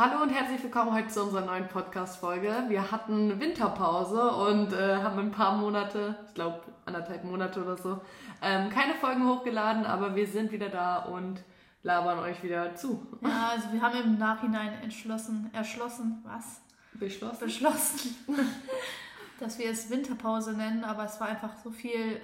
Hallo und herzlich willkommen heute zu unserer neuen Podcast-Folge. Wir hatten Winterpause und äh, haben ein paar Monate, ich glaube anderthalb Monate oder so, ähm, keine Folgen hochgeladen, aber wir sind wieder da und labern euch wieder zu. Ja, also wir haben im Nachhinein entschlossen, erschlossen, was? Beschlossen? Beschlossen, dass wir es Winterpause nennen, aber es war einfach so viel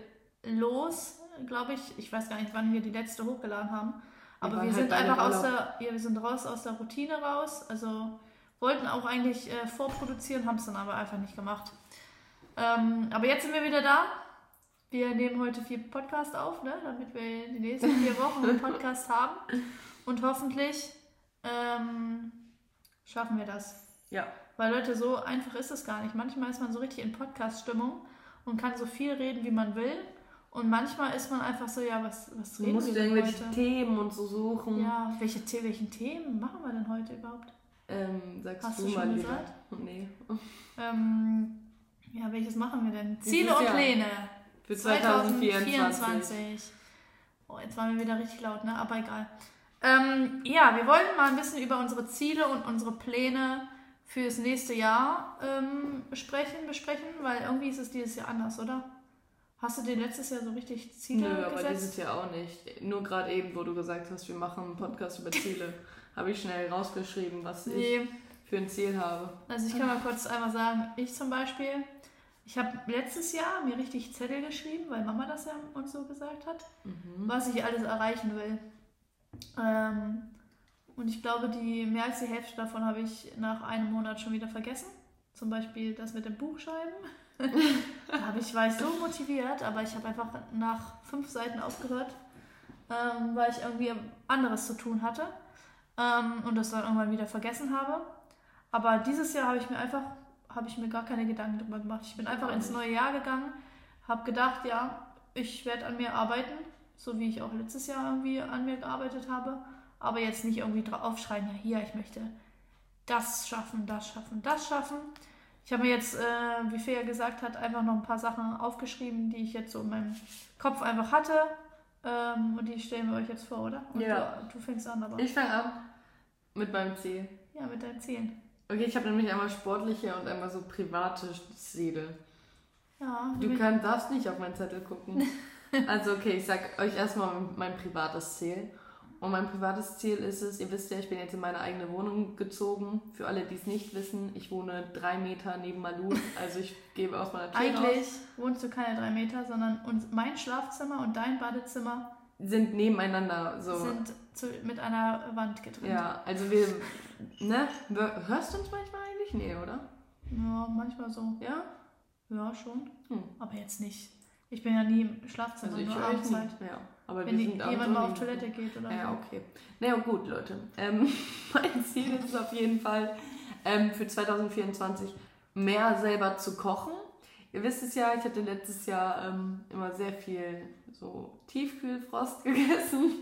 los, glaube ich. Ich weiß gar nicht, wann wir die letzte hochgeladen haben. Aber wir, waren sind halt einfach aus der, ja, wir sind raus aus der Routine raus. Also wollten auch eigentlich äh, vorproduzieren, haben es dann aber einfach nicht gemacht. Ähm, aber jetzt sind wir wieder da. Wir nehmen heute vier Podcasts auf, ne? damit wir die nächsten vier Wochen einen Podcast haben. Und hoffentlich ähm, schaffen wir das. Ja. Weil Leute, so einfach ist es gar nicht. Manchmal ist man so richtig in Podcast-Stimmung und kann so viel reden, wie man will. Und manchmal ist man einfach so, ja, was, was reden musst wir denn irgendwelche heute? Themen und so suchen. Ja, welche, The welchen Themen machen wir denn heute überhaupt? Ähm, sagst Hast du, du schon mal gesagt? wieder. Nee. Ähm, ja, welches machen wir denn? Ziele und. Pläne. Für 2024. 2024. Oh, jetzt waren wir wieder richtig laut, ne? Aber egal. Ähm, ja, wir wollen mal ein bisschen über unsere Ziele und unsere Pläne fürs nächste Jahr ähm, sprechen, besprechen, weil irgendwie ist es dieses Jahr anders, oder? Hast du dir letztes Jahr so richtig Ziele Nö, aber gesetzt? dieses Jahr auch nicht. Nur gerade eben, wo du gesagt hast, wir machen einen Podcast über Ziele, habe ich schnell rausgeschrieben, was ich Nee, für ein Ziel habe. also ich kann mal kurz einmal sagen, ich zum Beispiel, ich habe letztes Jahr mir richtig Zettel geschrieben, weil Mama das ja uns so gesagt hat, Mhm. was ich alles erreichen will. Ähm, und ich glaube, die mehr als die Hälfte davon habe ich nach einem Monat schon wieder vergessen. Zum Beispiel das mit dem Buchschreiben. da habe ich, war ich so motiviert, aber ich habe einfach nach fünf Seiten aufgehört, ähm, weil ich irgendwie anderes zu tun hatte ähm, und das dann irgendwann wieder vergessen habe. Aber dieses Jahr habe ich mir einfach, habe ich mir gar keine Gedanken darüber gemacht. Ich bin einfach ins neue Jahr gegangen, habe gedacht, ja, ich werde an mir arbeiten, so wie ich auch letztes Jahr irgendwie an mir gearbeitet habe, aber jetzt nicht irgendwie drauf aufschreiben, ja hier, ich möchte das schaffen, das schaffen, das schaffen. Ich habe mir jetzt, äh, wie Fea gesagt hat, einfach noch ein paar Sachen aufgeschrieben, die ich jetzt so in meinem Kopf einfach hatte. Ähm, und die stellen wir euch jetzt vor, oder? Und Ja. du, du fängst an, aber. Ich fange an mit meinem Ziel. Ja, mit deinen Zielen. Okay, ich habe nämlich einmal sportliche und einmal so private Ziele. Ja, Du kannst, darfst nicht auf meinen Zettel gucken. Also okay, ich sag euch erstmal mein privates Ziel. Und mein privates Ziel ist es, ihr wisst ja, ich bin jetzt in meine eigene Wohnung gezogen. Für alle, die es nicht wissen, ich wohne drei Meter neben Malun. Also ich gebe aus meiner Tür Eigentlich raus. wohnst du keine drei Meter, sondern uns, mein Schlafzimmer und dein Badezimmer Sind nebeneinander so. sind zu, mit einer Wand getrennt. ja, also wir, ne? Hörst du uns manchmal eigentlich? Nee, oder? Ja, manchmal so. Ja? Ja, schon. Hm. Aber jetzt nicht. Ich bin ja nie im Schlafzimmer, Also ich nur abends halt. Ja, aber Wenn die, jemand mal auf. Toilette geht oder Ja, so. okay. Na ja, gut, Leute. Ähm, mein Ziel ist es auf jeden Fall, ähm, für 2024 mehr selber zu kochen. Ihr wisst es ja, ich hatte letztes Jahr ähm, immer sehr viel so Tiefkühlfrost gegessen.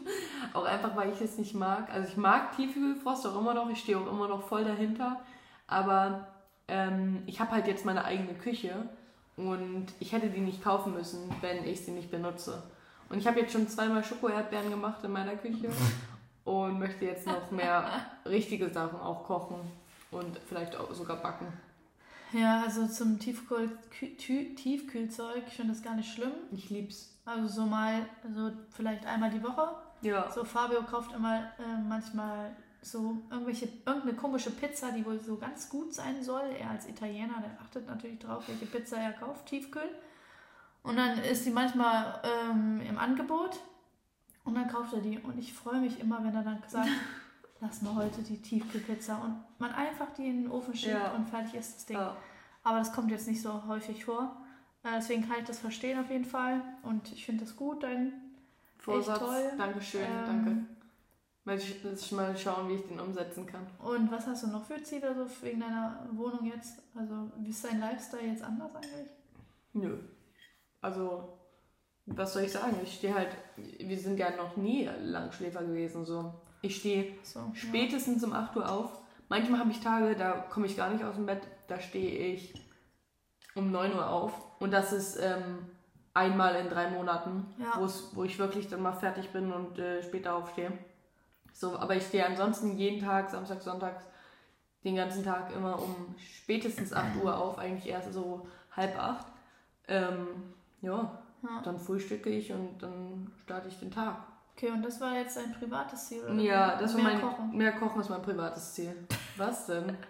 Auch einfach, weil ich es nicht mag. Also ich mag Tiefkühlfrost auch immer noch. Ich stehe auch immer noch voll dahinter. Aber ähm, ich habe halt jetzt meine eigene Küche und ich hätte die nicht kaufen müssen, wenn ich sie nicht benutze. Und ich habe jetzt schon zweimal Schokoerdbeeren gemacht in meiner Küche und möchte jetzt noch mehr richtige Sachen auch kochen und vielleicht auch sogar backen. Ja, also zum Tiefkühl, Tiefkühlzeug, ich finde das gar nicht schlimm. Ich lieb's. Also so mal, so vielleicht einmal die Woche. Ja. So Fabio kauft immer äh, manchmal so irgendwelche, irgendeine komische Pizza, die wohl so ganz gut sein soll. Er als Italiener, der achtet natürlich drauf, welche Pizza er kauft, Tiefkühl. Und dann ist die manchmal ähm, im Angebot und dann kauft er die. Und ich freue mich immer, wenn er dann sagt, lass mal heute die Tiefkühlpizza und man einfach die in den Ofen schiebt Ja. und fertig ist das Ding. ja. Aber das kommt jetzt nicht so häufig vor. Äh, Deswegen kann ich das verstehen auf jeden Fall. Und ich finde das gut, dein Vorsatz. toll. Dankeschön, Ähm, danke. Muss mal schauen, wie ich den umsetzen kann. Und was hast du noch für Ziele so wegen deiner Wohnung jetzt? Also wie ist dein Lifestyle jetzt anders eigentlich? Nö. Also, was soll ich sagen? Ich stehe halt, wir sind ja noch nie Langschläfer gewesen. So. Ich stehe So, ja. spätestens um 8 Uhr auf. Manchmal habe ich Tage, da komme ich gar nicht aus dem Bett, da stehe ich um 9 Uhr auf. Und das ist ähm, einmal in drei Monaten, Ja. wo ich wirklich dann mal fertig bin und äh, später aufstehe. So, aber ich stehe ansonsten jeden Tag, Samstag, Sonntag, den ganzen Tag immer um spätestens 8 Uhr auf, eigentlich erst so halb acht. Ähm, ja, Ja. dann frühstücke ich und dann starte ich den Tag. Okay, und das war jetzt ein privates Ziel, oder? Ja, das war Mehr mein Kochen. mehr Kochen ist mein privates Ziel. Was denn?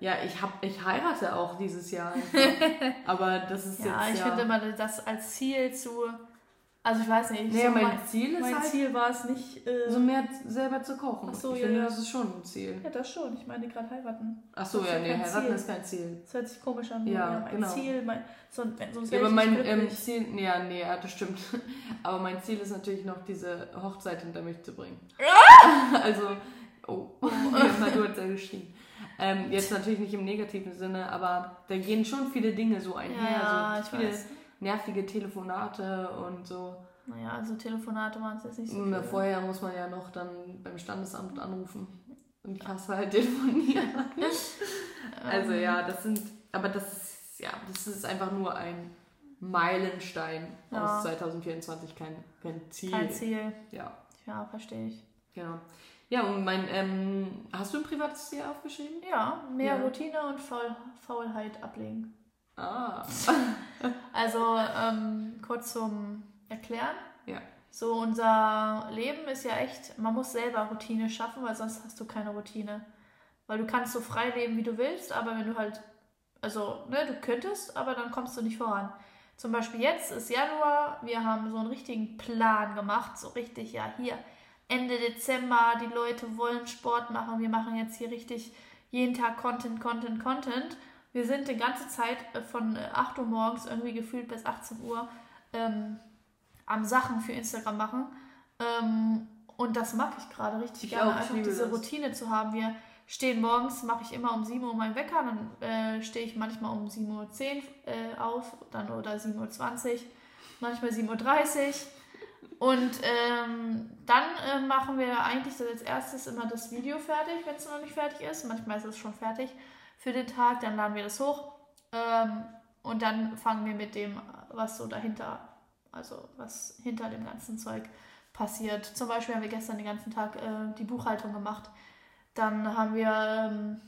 Ja, ich hab, ich heirate auch dieses Jahr. einfach. Aber das ist Ja, jetzt ich ja. finde immer das als Ziel zu. Also ich weiß nicht. nee, so mein, mein, Ziel ist mein halt, Ziel war es nicht. Äh, so mehr selber zu kochen. Ach so, ich ja, finde, ja. das ist schon ein Ziel. ja, das schon. Ich meine gerade heiraten. Ach so, ja, ja nee, heiraten Ziel. ist kein Ziel. Das hört sich komisch an. Ja, mein genau. Ziel, mein, sonst, sonst Ja, aber mein ähm. Ziel, nee, ja, nee, ja, das stimmt. Aber mein Ziel ist natürlich noch, diese Hochzeit hinter mich zu bringen. also, oh, du hast ja geschrien. Ähm, jetzt natürlich nicht im negativen Sinne, aber da gehen schon viele Dinge so einher. ja, so ich viele weiß. Nervige Telefonate und so. Naja, also Telefonate waren es jetzt nicht so. Und Viel. vorher muss man ja noch dann beim Standesamt anrufen. Und ich hasse halt telefonieren. also Ähm, ja, das sind, aber das ist, ja, das ist einfach nur ein Meilenstein Ja. aus 2024, kein, kein Ziel. Kein Ziel. Ja, Ja, verstehe ich. genau. Ja, und mein, ähm, hast du ein privates Ziel aufgeschrieben? Ja, mehr Ja. Routine und Faul Faulheit ablegen. Ah, Also ähm, kurz zum Erklären. Ja. So unser Leben ist ja echt, man muss selber Routine schaffen, weil sonst hast du keine Routine. Weil du kannst so frei leben, wie du willst, aber wenn du halt, also, ne, du könntest, aber dann kommst du nicht voran. Zum Beispiel jetzt ist Januar, wir haben so einen richtigen Plan gemacht, so richtig, ja, hier Ende Dezember, die Leute wollen Sport machen, wir machen jetzt hier richtig jeden Tag Content, Content, Content. Wir sind die ganze Zeit äh, von äh, 8 Uhr morgens irgendwie gefühlt bis 18 Uhr ähm, am Sachen für Instagram machen. Ähm, und das mag ich gerade richtig Ich gerne, auch, einfach diese das. Routine zu haben. Wir stehen morgens, mache ich immer um 7 Uhr meinen Wecker, dann äh, stehe ich manchmal um 7.10 Uhr äh, auf dann, oder 7.20 Uhr, manchmal 7.30 Uhr. Und ähm, dann äh, machen wir eigentlich so als erstes immer das Video fertig, wenn es noch nicht fertig ist. Manchmal ist es schon fertig für den Tag, dann laden wir das hoch. Ähm, und dann fangen wir mit dem, was so dahinter, also was hinter dem ganzen Zeug passiert. Zum Beispiel haben wir gestern den ganzen Tag äh, die Buchhaltung gemacht. Dann haben wir ähm,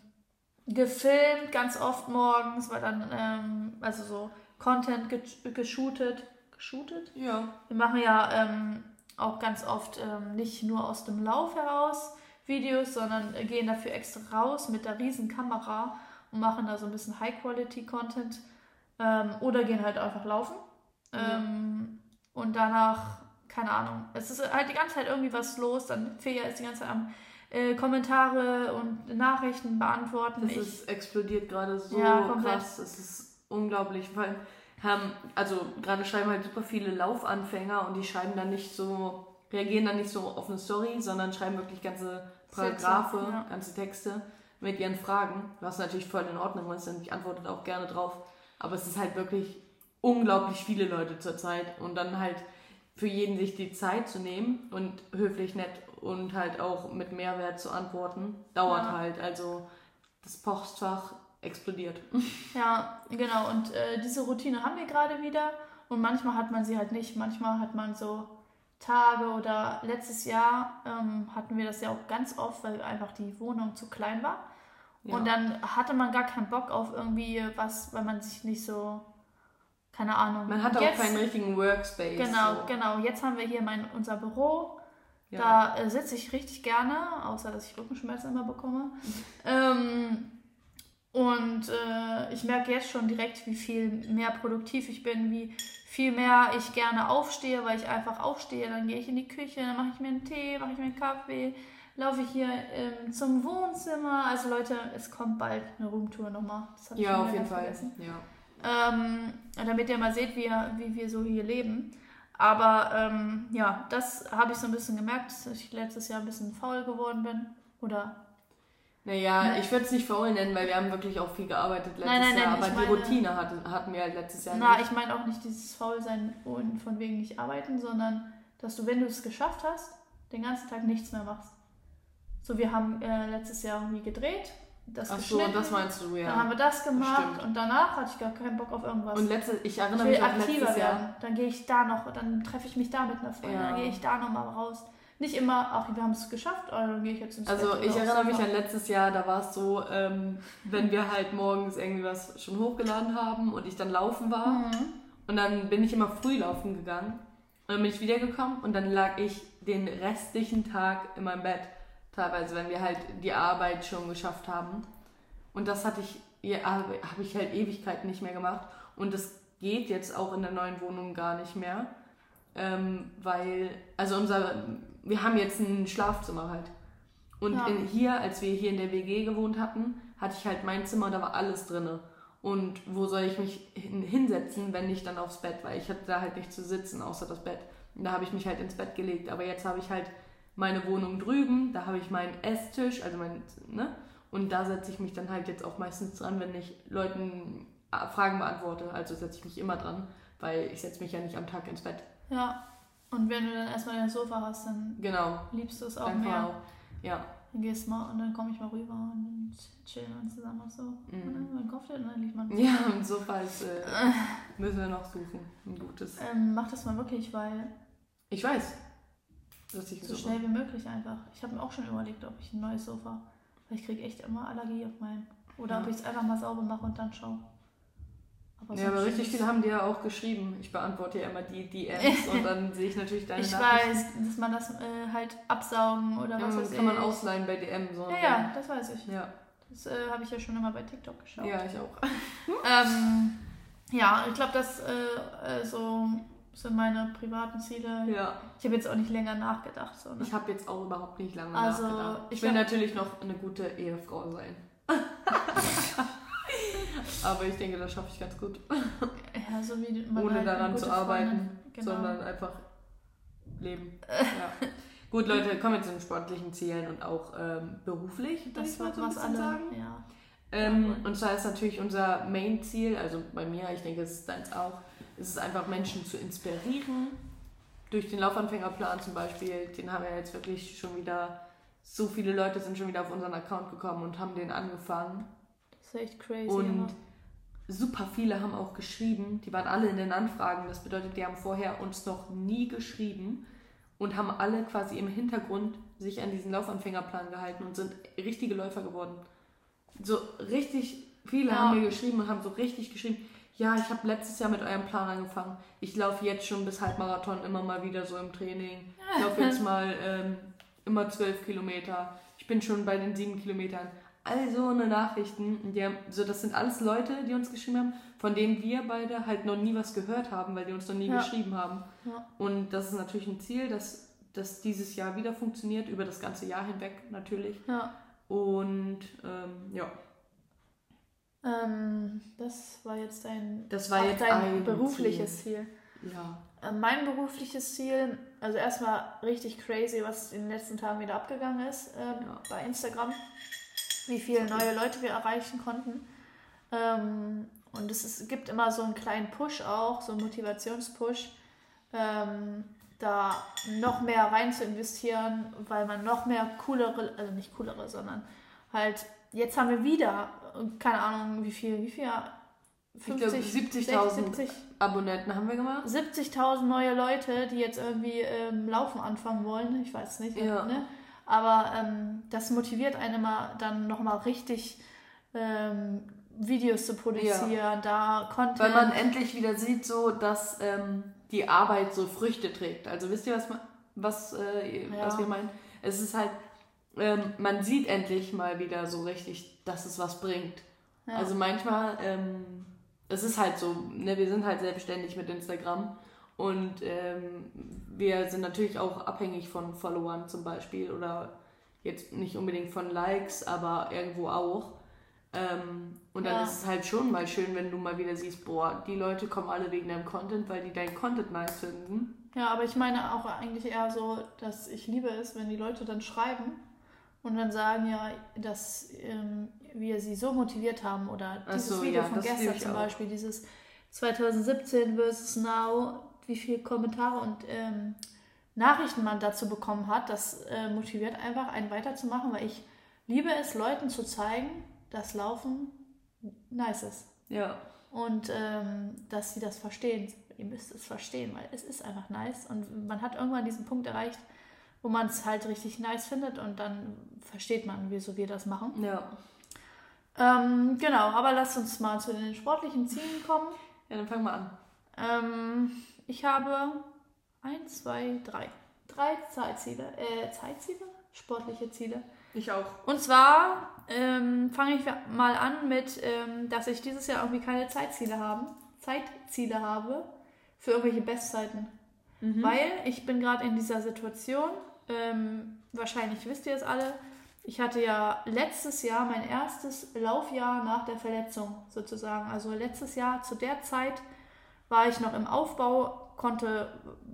gefilmt, ganz oft morgens, weil dann, ähm, also so Content ge- geshootet. Geshootet? ja. Wir machen ja ähm, auch ganz oft ähm, nicht nur aus dem Lauf heraus Videos, sondern gehen dafür extra raus mit der riesen Kamera und machen da so ein bisschen High-Quality-Content ähm, oder gehen halt einfach laufen. Ähm, und danach, keine Ahnung, es ist halt die ganze Zeit irgendwie was los. Dann Feja ist die ganze Zeit am äh, Kommentare und Nachrichten beantworten. Das ich, ist, explodiert gerade so Ja, krass. Das ist unglaublich, weil haben, also gerade schreiben halt super viele Laufanfänger und die schreiben dann nicht so, reagieren dann nicht so auf eine Story, sondern schreiben wirklich ganze Paragraphe, Sätze, ja. ganze Texte mit ihren Fragen, was natürlich voll in Ordnung ist und ich antworte auch gerne drauf. Aber es ist halt wirklich unglaublich viele Leute zurzeit und dann halt für jeden sich die Zeit zu nehmen und höflich nett und halt auch mit Mehrwert zu antworten, dauert Ja. halt. Also das Postfach explodiert. Ja, genau. Und äh, diese Routine haben wir gerade wieder. Und manchmal hat man sie halt nicht. Manchmal hat man so Tage oder letztes Jahr ähm, hatten wir das ja auch ganz oft, weil einfach die Wohnung zu klein war. Ja. Und dann hatte man gar keinen Bock auf irgendwie was, weil man sich nicht so, keine Ahnung. Man hat Und auch jetzt, keinen richtigen Workspace. Genau, so. genau. Jetzt haben wir hier mein, unser Büro. Ja. Da äh, sitze ich richtig gerne, außer dass ich Rückenschmerzen immer bekomme. ähm, und äh, ich merke jetzt schon direkt, wie viel mehr produktiv ich bin, wie viel mehr ich gerne aufstehe, weil ich einfach aufstehe. Dann gehe ich in die Küche, dann mache ich mir einen Tee, mache ich mir einen Kaffee, laufe ich hier ähm, zum Wohnzimmer. Also Leute, es kommt bald eine Roomtour nochmal. Ja, auf jeden Fall. Ja. Ähm, damit ihr mal seht, wie, wie wir so hier leben. Aber ähm, ja, das habe ich so ein bisschen gemerkt, dass ich letztes Jahr ein bisschen faul geworden bin. Oder Naja, Ne? ich würde es nicht faul nennen, weil wir haben wirklich auch viel gearbeitet letztes Nein, nein, Jahr. nein, aber ich die meine- Routine hatten, hatten wir halt letztes Jahr na, nicht. ich meine auch nicht dieses Faulsein und von wegen nicht arbeiten, sondern dass du, wenn du es geschafft hast, den ganzen Tag nichts mehr machst. So, wir haben äh, letztes Jahr irgendwie gedreht, das Ach so, das meinst du, dann haben ja. wir das gemacht stimmt. und danach hatte ich gar keinen Bock auf irgendwas. Und letzte, ich ich erinnere will mich auch aktiver letztes werden. Jahr. Dann gehe ich da noch, dann treffe ich mich da mit einer Freundin, Ja. dann gehe ich da noch mal raus. Nicht immer, ach, wir haben es geschafft, oder dann gehe ich jetzt ins Also Bett ich erinnere mich an letztes Jahr, da war es so, ähm, wenn wir halt morgens irgendwie was schon hochgeladen haben und ich dann laufen war. Mhm. Und dann bin ich immer früh laufen gegangen. Und dann bin ich wiedergekommen und dann lag ich den restlichen Tag in meinem Bett. Teilweise, wenn wir halt die Arbeit schon geschafft haben. Und das hatte ich, habe ich halt Ewigkeiten nicht mehr gemacht. Und das geht jetzt auch in der neuen Wohnung gar nicht mehr. Ähm, weil, also unser, wir haben jetzt ein Schlafzimmer halt. Und Ja. in, hier, als wir hier in der WG gewohnt hatten, hatte ich halt mein Zimmer, da war alles drinne. Und wo soll ich mich hin, hinsetzen, wenn nicht dann aufs Bett? Weil ich hatte da halt nicht zu sitzen, außer das Bett. Und da habe ich mich halt ins Bett gelegt. Aber jetzt habe ich halt meine Wohnung drüben, da habe ich meinen Esstisch, also mein, ne? Und da setze ich mich dann halt jetzt auch meistens dran, wenn ich Leuten äh, Fragen beantworte. Also setze ich mich immer dran, weil ich setze mich ja nicht am Tag ins Bett. Ja. Und wenn du dann erstmal dein Sofa hast, dann Genau. liebst du es auch Dann mehr. auch. Ja. Dann gehst du mal und dann komme ich mal rüber und chillen wir uns zusammen auch so. Und dann mein und dann liegt man. Mhm. Ja, und so falls äh, müssen wir noch suchen. Ein gutes. Ähm, mach das mal wirklich, weil Ich weiß. Dass ich so so schnell wie möglich einfach. Ich habe mir auch schon überlegt, ob ich ein neues Sofa. Weil ich kriege echt immer Allergie auf meinen. Oder Ja. ob ich es einfach mal sauber mache und dann schaue. Aber Ja, aber richtig viele haben dir ja auch geschrieben. Ich beantworte ja immer die DMs und dann sehe ich natürlich deine Ich Nachrichten. weiß, dass man das äh, halt absaugen oder Ja, was das weiß kann man ich. ausleihen bei DM. So Ja, ja, das weiß ich. ja. Das äh, habe ich ja schon immer bei TikTok geschaut. Ja, ich auch. Ähm, ja, ich glaube, das äh, äh, so sind meine privaten Ziele. Ja. Ich habe jetzt auch nicht länger nachgedacht. So, ne? Ich habe jetzt auch überhaupt nicht lange Also, nachgedacht. Ich ich will natürlich noch eine gute Ehefrau sein. Aber ich denke, das schaffe ich ganz gut. ja, so wie Ohne halt daran zu arbeiten, Genau. sondern einfach leben. ja. Gut, Leute, kommen wir zu den sportlichen Zielen und auch ähm, beruflich. das ich mal wird so was alle. sagen. Ja. Ähm, und zwar ist natürlich unser Main-Ziel, also bei mir, ich denke, es ist deins auch, ist es einfach Menschen zu inspirieren. Durch den Laufanfängerplan zum Beispiel, den haben wir jetzt wirklich schon wieder, so viele Leute sind schon wieder auf unseren Account gekommen und haben den angefangen. Das ist echt crazy. Und aber- super viele haben auch geschrieben, die waren alle in den Anfragen, das bedeutet, die haben vorher uns noch nie geschrieben und haben alle quasi im Hintergrund sich an diesen Laufanfängerplan gehalten und sind richtige Läufer geworden. So richtig viele Ja. haben mir geschrieben und haben so richtig geschrieben, ja, ich habe letztes Jahr mit eurem Plan angefangen. Ich laufe jetzt schon bis Halbmarathon immer mal wieder so im Training. Ich laufe jetzt mal ähm, immer zwölf Kilometer. Ich bin schon bei den sieben Kilometern. All so eine Nachrichten. Die haben, so, das sind alles Leute, die uns geschrieben haben, von denen wir beide halt noch nie was gehört haben, weil die uns noch nie Ja. geschrieben haben. Ja. Und das ist natürlich ein Ziel, dass das dieses Jahr wieder funktioniert, über das ganze Jahr hinweg natürlich. Ja. Und ähm, ja, Ähm, das war jetzt dein, das war jetzt dein ein berufliches Ziel. Ziel. Ja. Äh, Mein berufliches Ziel, also erstmal richtig crazy, was in den letzten Tagen wieder abgegangen ist ähm, Ja. bei Instagram, wie viele neue Leute wir erreichen konnten. Ähm, und es ist, gibt immer so einen kleinen Push auch, so einen Motivationspush, ähm, da noch mehr rein zu investieren, weil man noch mehr coolere, also nicht coolere, sondern halt, jetzt haben wir wieder, keine Ahnung, wie viel, wie viel, Ich glaube, 70.000 70 Abonnenten haben wir gemacht. 70.000 neue Leute, die jetzt irgendwie ähm, Laufen anfangen wollen. Ich weiß nicht. Ja. Ne? Aber ähm, das motiviert einen immer dann nochmal richtig ähm, Videos zu produzieren, da Content. Weil man endlich wieder sieht, so dass ähm, die Arbeit so Früchte trägt. Also wisst ihr, was, was, äh, Ja. was wir meinen? Es ist halt, ähm, man sieht endlich mal wieder so richtig, dass es was bringt. ja. Also manchmal, ähm, es ist halt so, ne, wir sind halt selbstständig mit Instagram und ähm, wir sind natürlich auch abhängig von Followern zum Beispiel oder jetzt nicht unbedingt von Likes, aber irgendwo auch. Ähm, und dann Ja. ist es halt schon mal schön, wenn du mal wieder siehst, boah, die Leute kommen alle wegen deinem Content, weil die deinen Content nice finden. ja, aber ich meine auch eigentlich eher so, dass ich liebe es, wenn die Leute dann schreiben und dann sagen ja, dass ähm, wir sie so motiviert haben oder dieses so, Video ja, von gestern zum. Beispiel, dieses 2017 versus Now, wie viele Kommentare und ähm, Nachrichten man dazu bekommen hat, das äh, motiviert einfach einen weiterzumachen, weil ich liebe es, Leuten zu zeigen, dass Laufen nice ist Ja. und ähm, dass sie das verstehen. Ihr müsst es verstehen, weil es ist einfach nice und man hat irgendwann diesen Punkt erreicht, wo man es halt richtig nice findet und dann versteht man, wieso wir das machen. Ja. Ähm, genau, aber lasst uns mal zu den sportlichen Zielen kommen. Ja, dann fangen wir an. Ähm, ich habe eins, zwei, drei. Drei Zeitziele. Äh, Zeitziele? Sportliche Ziele. Ich auch. Und zwar ähm, fange ich mal an mit, ähm, dass ich dieses Jahr irgendwie keine Zeitziele haben, Zeitziele habe für irgendwelche Bestzeiten. Weil ich bin gerade in dieser Situation, ähm, wahrscheinlich wisst ihr es alle, ich hatte ja letztes Jahr mein erstes Laufjahr nach der Verletzung sozusagen. Also letztes Jahr zu der Zeit war ich noch im Aufbau, konnte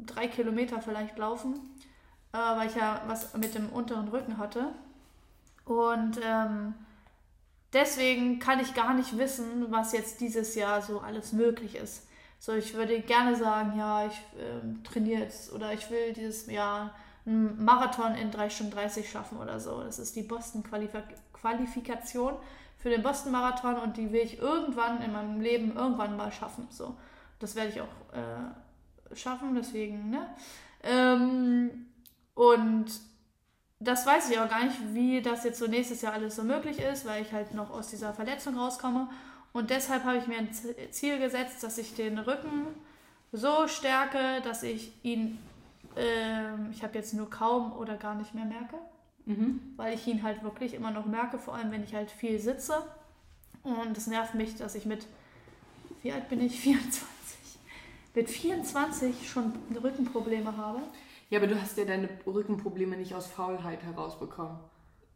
drei Kilometer vielleicht laufen, äh, weil ich ja was mit dem unteren Rücken hatte. Und ähm, deswegen kann ich gar nicht wissen, was jetzt dieses Jahr so alles möglich ist. So, ich würde gerne sagen, ja, ich ähm, trainiere jetzt oder ich will dieses Jahr einen Marathon in 3 Stunden 30 schaffen oder so. Das ist die Boston-Qualifikation für den Boston-Marathon und die will ich irgendwann in meinem Leben irgendwann mal schaffen. So, das werde ich auch äh, schaffen, deswegen, ne? Ähm, und das weiß ich aber gar nicht, wie das jetzt so nächstes Jahr alles so möglich ist, weil ich halt noch aus dieser Verletzung rauskomme. Und deshalb habe ich mir ein Ziel gesetzt, dass ich den Rücken so stärke, dass ich ihn, ähm, ich habe jetzt nur kaum oder gar nicht mehr merke, Mhm. weil ich ihn halt wirklich immer noch merke, vor allem wenn ich halt viel sitze. Und es nervt mich, dass ich mit, wie alt bin ich? 24. Mit 24 schon Rückenprobleme habe. Ja, aber du hast ja deine Rückenprobleme nicht aus Faulheit herausbekommen.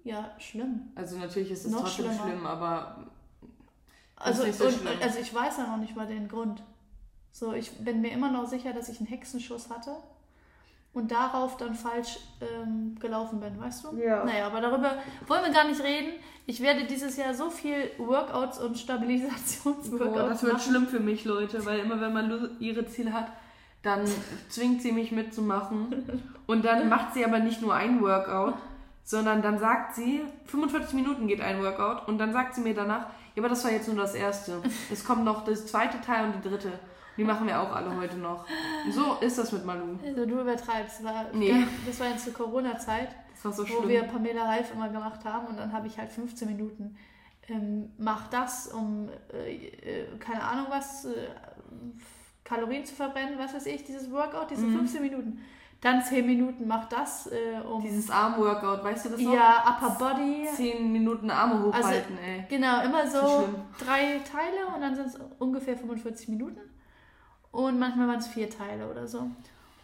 Ja, schlimm. Also natürlich ist es Noch trotzdem schlimmer. schlimm, aber Also, nicht so und, schlimm. also ich weiß ja noch nicht mal den Grund. So, ich bin mir immer noch sicher, dass ich einen Hexenschuss hatte und darauf dann falsch ähm, gelaufen bin, weißt du? Ja. Naja, aber darüber wollen wir gar nicht reden. Ich werde dieses Jahr so viel Workouts und Stabilisationsworkouts Boah, das wird machen. schlimm für mich, Leute, weil immer wenn man ihre Ziele hat, dann zwingt sie mich mitzumachen. Und dann macht sie aber nicht nur ein Workout, sondern dann sagt sie, 45 Minuten geht ein Workout und dann sagt sie mir danach, ja, aber das war jetzt nur das erste. Es kommt noch das zweite Teil und die dritte. Die machen wir auch alle heute noch. So ist das mit Malu. Also du übertreibst. Das war, Nee. das war jetzt zur Corona-Zeit. Das war so wo wir schlimm. Pamela Reif immer gemacht haben und dann habe ich halt 15 Minuten. Ähm, mach das, um äh, äh, keine Ahnung was, äh, Kalorien zu verbrennen, was weiß ich, dieses Workout, diese Mhm. 15 Minuten. Dann 10 Minuten, mach das, äh, um Dieses Armworkout, weißt du das noch? ja, Upper Body. 10 Minuten Arme hochhalten, ey. Genau, immer So schlimm. drei Teile und dann sind es ungefähr 45 Minuten. Und manchmal waren es vier Teile oder so.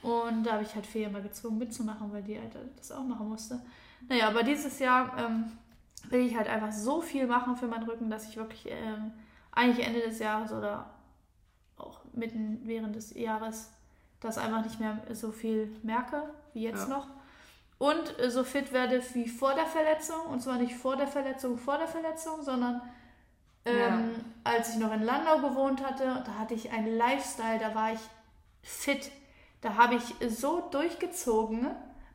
Und da habe ich halt Fee immer gezwungen mitzumachen, weil die halt das auch machen musste. Naja, aber dieses Jahr ähm, will ich halt einfach so viel machen für meinen Rücken, dass ich wirklich ähm, eigentlich Ende des Jahres oder auch mitten während des Jahres das einfach nicht mehr so viel merke wie jetzt Ja. noch. Und so fit werde wie vor der Verletzung. Und zwar nicht vor der Verletzung, vor der Verletzung, sondern ähm, als ich noch in Landau gewohnt hatte, da hatte ich einen Lifestyle, da war ich fit. Da habe ich so durchgezogen.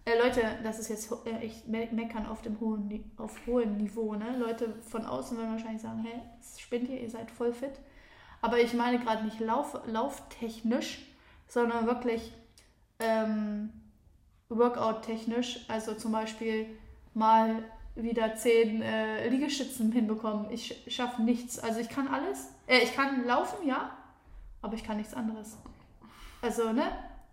Äh, Leute, das ist jetzt äh, echt me meckern auf dem hohen, auf hohem Niveau. Ne? Leute von außen werden wahrscheinlich sagen, hey, spinnt ihr, ihr seid voll fit. Aber ich meine gerade nicht Lauf, lauftechnisch, sondern wirklich ähm, Workout-technisch. Also zum Beispiel mal wieder zehn äh, Liegestützen hinbekommen. Ich sch- schaffe nichts. Also ich kann alles. Äh, ich kann laufen, ja, aber ich kann nichts anderes. Also, ne?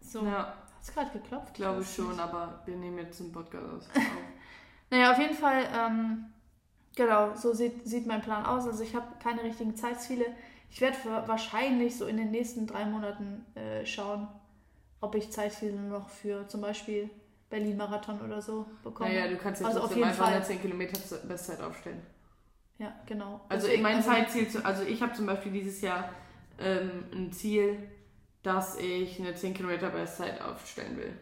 So. Ja, Hast du gerade geklopft? ich glaube weiß schon, nicht. aber wir nehmen jetzt den Podcast aus. Naja, auf jeden Fall, ähm, genau, so sieht, sieht mein Plan aus. Also ich habe keine richtigen Zeitziele. Ich werde wa- wahrscheinlich so in den nächsten drei Monaten äh, schauen, ob ich Zeitziele noch für zum Beispiel Berlin-Marathon oder so bekomme. Naja, du kannst jetzt Also auf jeden einfach Fall. eine 10 Kilometer Bestzeit aufstellen. Ja, genau. Also Deswegen- mein also- Zeitziel, also ich habe zum Beispiel dieses Jahr ähm, ein Ziel, dass ich eine 10 Kilometer Bestzeit aufstellen will.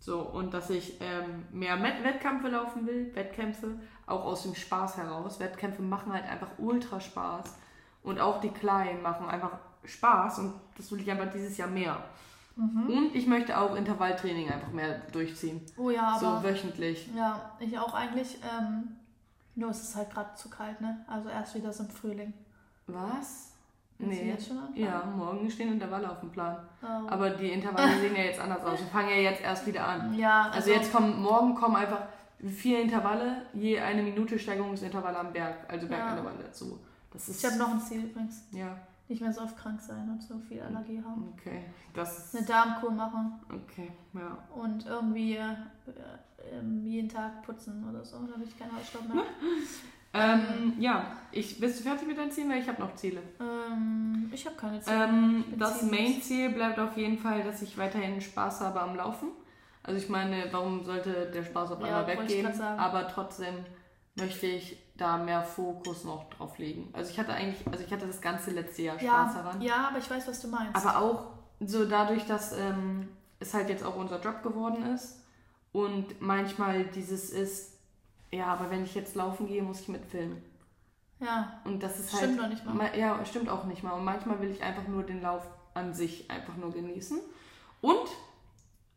So, und dass ich ähm, mehr Wettkämpfe laufen will, Wettkämpfe, auch aus dem Spaß heraus. Wettkämpfe machen halt einfach ultra Spaß. Und auch die Kleinen machen einfach Spaß und das will ich einfach dieses Jahr mehr. Mhm. Und ich möchte auch Intervalltraining einfach mehr durchziehen. Oh ja, aber. so wöchentlich. Ja, ich auch eigentlich. Ähm, nur es ist halt gerade zu kalt, ne? Also erst wieder so im Frühling. Was? Nee. Ja, morgen stehen Intervalle auf dem Plan. Oh. Aber die Intervalle sehen ja jetzt anders aus. Wir fangen ja jetzt erst wieder an. ja, Also jetzt kommen, morgen kommen einfach vier Intervalle, je eine Minute Steigerungsintervall am Berg, also Bergintervalle dazu. Das ist, Ich habe noch ein Ziel übrigens. ja, Nicht mehr so oft krank sein und so viel Allergie haben. okay, das Eine Darmkur machen okay, ja. und irgendwie äh, ähm, jeden Tag putzen oder so, damit ich keinen Hausstaub mehr habe. Ähm, ja, ich, bist du fertig mit deinen Zielen? Weil ich habe noch Ziele. ähm, ich habe keine Ziele. Ähm, das. Main-Ziel bleibt auf jeden Fall, dass ich weiterhin Spaß habe am Laufen. Also ich meine, warum sollte der Spaß auf Ja, einmal ich weggehen? Aber trotzdem möchte ich da mehr Fokus noch drauf legen. Also ich hatte eigentlich, also ich hatte das ganze letzte Jahr Spaß ja, daran. ja, aber ich weiß, was du meinst. Aber auch so dadurch, dass ähm, es halt jetzt auch unser Job geworden ist und manchmal dieses ist, ja, aber wenn ich jetzt laufen gehe, muss ich mitfilmen. ja, Und das ist Stimmt halt. noch nicht mal. Ma- Ja, stimmt auch nicht mal. Und manchmal will ich einfach nur den Lauf an sich einfach nur genießen. Und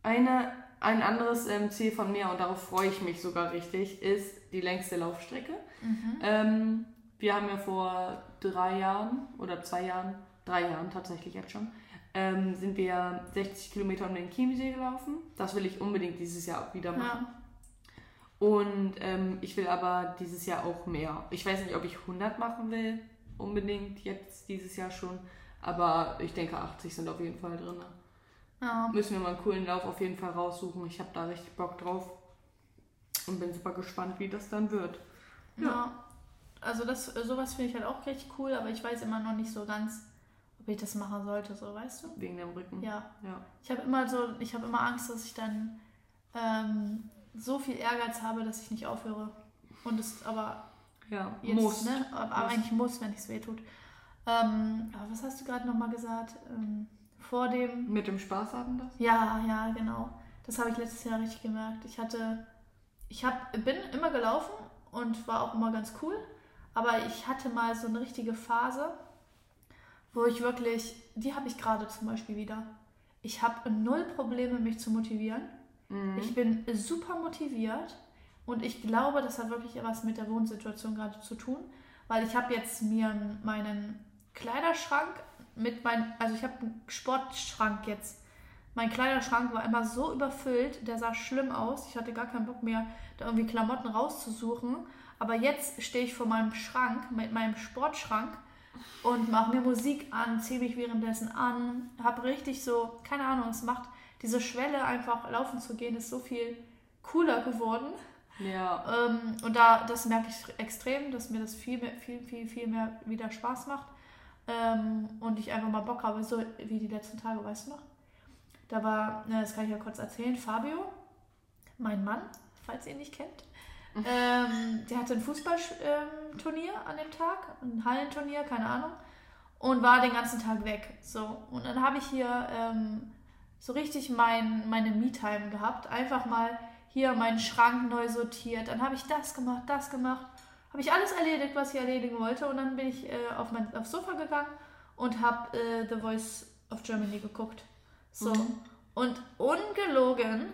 eine, ein anderes ähm, Ziel von mir, und darauf freue ich mich sogar richtig, ist die längste Laufstrecke. Mhm. Ähm, wir haben ja vor drei Jahren oder zwei Jahren, drei Jahren tatsächlich jetzt schon, ähm, sind wir 60 Kilometer um den Chiemsee gelaufen. Das will ich unbedingt dieses Jahr auch wieder machen. ja. Und ähm, ich will aber dieses Jahr auch mehr. Ich weiß nicht, ob ich 100 machen will, unbedingt jetzt dieses Jahr schon. Aber ich denke, 80 sind auf jeden Fall drin. ja. Müssen wir mal einen coolen Lauf auf jeden Fall raussuchen. Ich habe da richtig Bock drauf. Und bin super gespannt, wie das dann wird. Ja. Also das, sowas finde ich halt auch richtig cool, aber ich weiß immer noch nicht so ganz, ob ich das machen sollte, so weißt du? Wegen dem Rücken. Ja. Ja. Ich habe immer so, ich habe immer Angst, dass ich dann ähm, so viel Ehrgeiz habe, dass ich nicht aufhöre. Und es aber Ja, jetzt, muss. ne? Aber, aber Muss. eigentlich muss, wenn es weh tut. Ähm, aber was hast du gerade nochmal gesagt? Ähm, vor dem Mit dem Spaß haben das? Ja, ja, genau. Das habe ich letztes Jahr richtig gemerkt. Ich hatte, ich hab, bin immer gelaufen und war auch immer ganz cool. Aber ich hatte mal so eine richtige Phase, wo ich wirklich, die habe ich gerade zum Beispiel wieder. Ich habe null Probleme, mich zu motivieren. Mhm. Ich bin super motiviert und ich glaube, das hat wirklich was mit der Wohnsituation gerade zu tun, weil ich habe jetzt mir meinen Kleiderschrank mit meinem, also ich habe einen Sportschrank jetzt. Mein Kleiderschrank war immer so überfüllt, der sah schlimm aus. Ich hatte gar keinen Bock mehr, da irgendwie Klamotten rauszusuchen. Aber jetzt stehe ich vor meinem Schrank, mit meinem Sportschrank und mache mir Musik an, ziehe mich währenddessen an, habe richtig so, keine Ahnung, es macht diese Schwelle einfach laufen zu gehen, ist so viel cooler geworden. Ja. Ähm, und da, das merke ich extrem, dass mir das viel, mehr, viel, viel, viel mehr wieder Spaß macht. Ähm, und ich einfach mal Bock habe, so wie die letzten Tage, weißt du noch? Da war, das kann ich ja kurz erzählen, Fabio, mein Mann, falls ihr ihn nicht kennt, ähm, der hatte ein Fußballturnier an dem Tag, ein Hallenturnier, keine Ahnung, und war den ganzen Tag weg. So, und dann habe ich hier ähm, so richtig mein, meine Me-Time gehabt, einfach mal hier meinen Schrank neu sortiert, dann habe ich das gemacht, das gemacht, habe ich alles erledigt, was ich erledigen wollte, und dann bin ich äh, auf mein aufs Sofa gegangen und habe äh, The Voice of Germany geguckt. So. Mhm. Und ungelogen,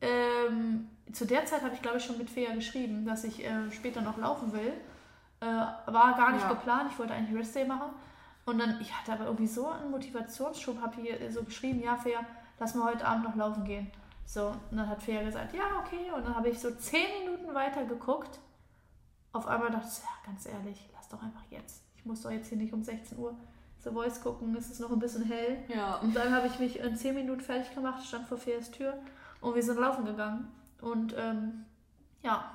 ähm, zu der Zeit habe ich glaube ich schon mit Fea geschrieben, dass ich äh, später noch laufen will. Äh, war gar nicht Ja. geplant, ich wollte eigentlich Rest Day machen. Und dann, ich hatte aber irgendwie so einen Motivationsschub, habe hier so geschrieben, ja Fea, lass mal heute Abend noch laufen gehen. So, und dann hat Fea gesagt, ja, okay. Und dann habe ich so zehn Minuten weiter geguckt. Auf einmal dachte ich, ja, ganz ehrlich, lass doch einfach jetzt. Ich muss doch jetzt hier nicht um 16 Uhr The Voice gucken, es ist noch ein bisschen hell. Ja. Und dann habe ich mich in 10 Minuten fertig gemacht, stand vor Feas Tür und wir sind laufen gegangen. Und ähm, ja,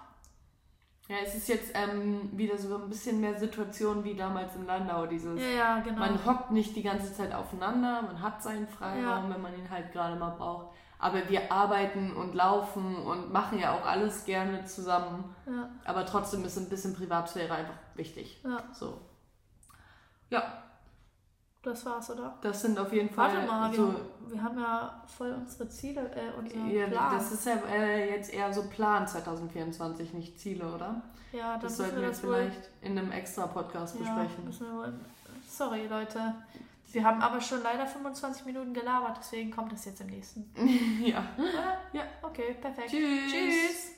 Ja, es ist jetzt ähm, wieder so ein bisschen mehr Situation wie damals in Landau. Dieses, ja, ja, genau. Man hockt nicht die ganze Zeit aufeinander, man hat seinen Freiraum, Ja. wenn man ihn halt gerade mal braucht. Aber wir arbeiten und laufen und machen ja auch alles gerne zusammen. Aber trotzdem ist ein bisschen Privatsphäre einfach wichtig. ja, So. Ja, das war's, oder? das sind auf jeden Fall Warte mal, so. wir, wir haben ja voll unsere Ziele, äh, unseren Ja, Plan. das ist ja äh, jetzt eher so Plan 2024, nicht Ziele, oder? ja, Das das sollten wir wir jetzt vielleicht in einem extra Podcast Ja, besprechen. müssen wir wohl. Sorry, Leute. Wir haben aber schon leider 25 Minuten gelabert, deswegen kommt das jetzt im nächsten. ja. Oder? Ja. Okay, perfekt. Tschüss. Tschüss.